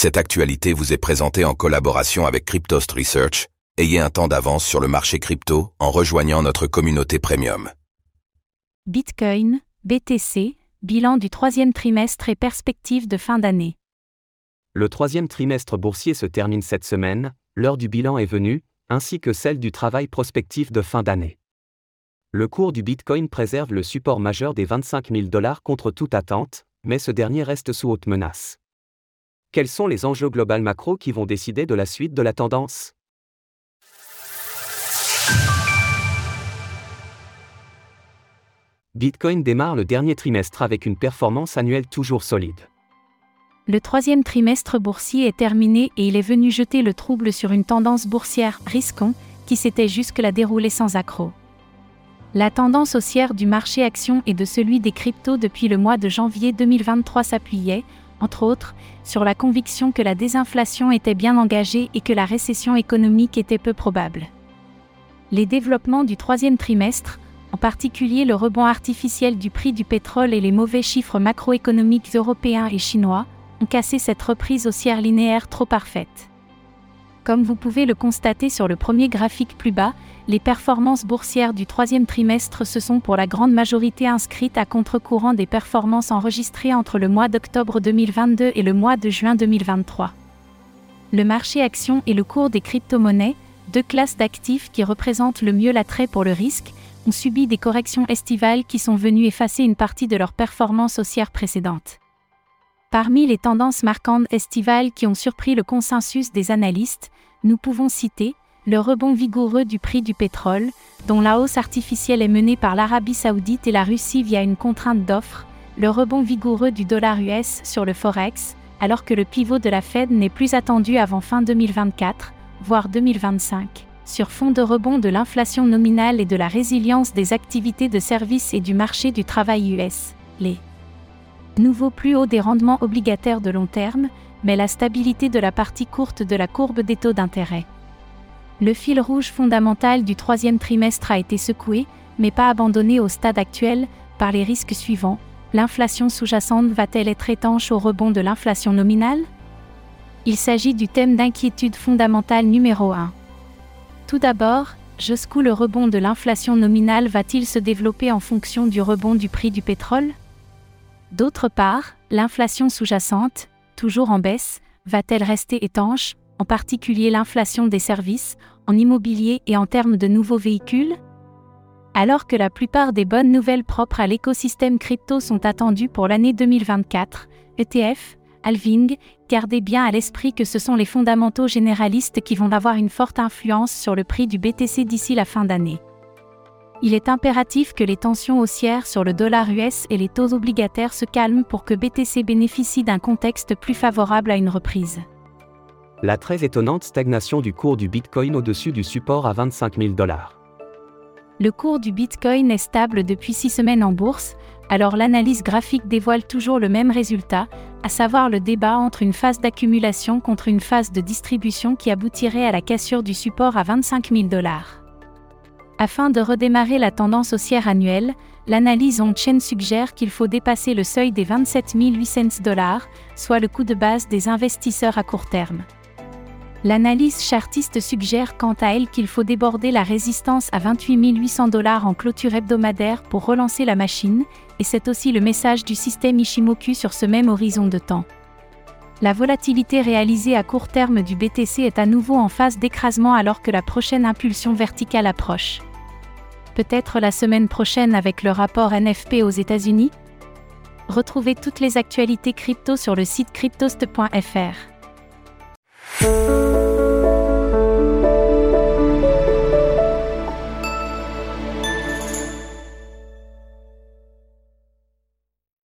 Cette actualité vous est présentée en collaboration avec Cryptost Research. Ayez un temps d'avance sur le marché crypto en rejoignant notre communauté premium. Bitcoin, BTC, bilan du troisième trimestre et perspective de fin d'année. Le troisième trimestre boursier se termine cette semaine, l'heure du bilan est venue, ainsi que celle du travail prospectif de fin d'année. Le cours du Bitcoin préserve le support majeur des 25 000 dollars contre toute attente, mais ce dernier reste sous haute menace. Quels sont les enjeux globaux macro qui vont décider de la suite de la tendance? Bitcoin démarre le dernier trimestre avec une performance annuelle toujours solide. Le troisième trimestre boursier est terminé et il est venu jeter le trouble sur une tendance boursière risquons qui s'était jusque-là déroulée sans accroc. La tendance haussière du marché action et de celui des cryptos depuis le mois de janvier 2023 s'appuyait, entre autres, sur la conviction que la désinflation était bien engagée et que la récession économique était peu probable. Les développements du troisième trimestre, en particulier le rebond artificiel du prix du pétrole et les mauvais chiffres macroéconomiques européens et chinois, ont cassé cette reprise haussière linéaire trop parfaite. Comme vous pouvez le constater sur le premier graphique plus bas, les performances boursières du troisième trimestre se sont pour la grande majorité inscrites à contre-courant des performances enregistrées entre le mois d'octobre 2022 et le mois de juin 2023. Le marché action et le cours des crypto-monnaies, deux classes d'actifs qui représentent le mieux l'attrait pour le risque, ont subi des corrections estivales qui sont venues effacer une partie de leurs performances haussières précédentes. Parmi les tendances marquantes estivales qui ont surpris le consensus des analystes, nous pouvons citer le rebond vigoureux du prix du pétrole, dont la hausse artificielle est menée par l'Arabie saoudite et la Russie via une contrainte d'offre, le rebond vigoureux du dollar US sur le Forex, alors que le pivot de la Fed n'est plus attendu avant fin 2024, voire 2025, sur fond de rebond de l'inflation nominale et de la résilience des activités de services et du marché du travail US, les nouveaux plus hauts des rendements obligataires de long terme, mais la stabilité de la partie courte de la courbe des taux d'intérêt. Le fil rouge fondamental du troisième trimestre a été secoué, mais pas abandonné au stade actuel, par les risques suivants. L'inflation sous-jacente va-t-elle être étanche au rebond de l'inflation nominale? Il s'agit du thème d'inquiétude fondamentale numéro 1. Tout d'abord, jusqu'où le rebond de l'inflation nominale va-t-il se développer en fonction du rebond du prix du pétrole? D'autre part, l'inflation sous-jacente, toujours en baisse, va-t-elle rester étanche en particulier l'inflation des services, en immobilier et en termes de nouveaux véhicules? Alors que la plupart des bonnes nouvelles propres à l'écosystème crypto sont attendues pour l'année 2024, ETF, Alving, gardez bien à l'esprit que ce sont les fondamentaux généralistes qui vont avoir une forte influence sur le prix du BTC d'ici la fin d'année. Il est impératif que les tensions haussières sur le dollar US et les taux obligataires se calment pour que BTC bénéficie d'un contexte plus favorable à une reprise. La très étonnante stagnation du cours du Bitcoin au-dessus du support à 25 000 dollars. Le cours du Bitcoin est stable depuis six semaines en bourse, alors l'analyse graphique dévoile toujours le même résultat, à savoir le débat entre une phase d'accumulation contre une phase de distribution qui aboutirait à la cassure du support à 25 000 dollars. Afin de redémarrer la tendance haussière annuelle, l'analyse on-chain suggère qu'il faut dépasser le seuil des 27 800 dollars, soit le coût de base des investisseurs à court terme. L'analyse chartiste suggère quant à elle qu'il faut déborder la résistance à 28 800 dollars en clôture hebdomadaire pour relancer la machine, et c'est aussi le message du système Ishimoku sur ce même horizon de temps. La volatilité réalisée à court terme du BTC est à nouveau en phase d'écrasement alors que la prochaine impulsion verticale approche. Peut-être la semaine prochaine avec le rapport NFP aux États-Unis Retrouvez toutes les actualités crypto sur le site cryptost.fr.